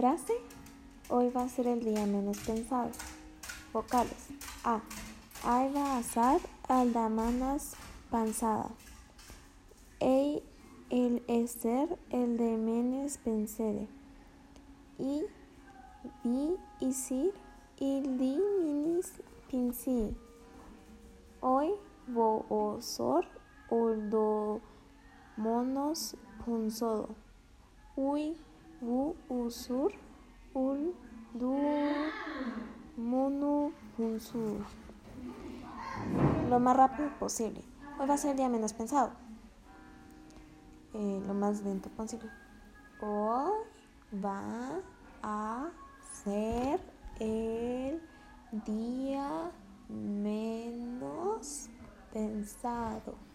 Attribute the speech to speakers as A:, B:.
A: Frase. Hoy va a ser el día menos pensado. Vocales. A. Ay va a ser al damanas pensada. Ei el ser el de menos pensede. I. Vi y sir il di minis pinsi. Hoy vo o sor do monos punsodo. Uy u usur ul du mono punsudo. Lo más rápido posible. Hoy va a ser el día menos pensado. Eh, lo más lento posible. Hoy va a ser el día menos pensado.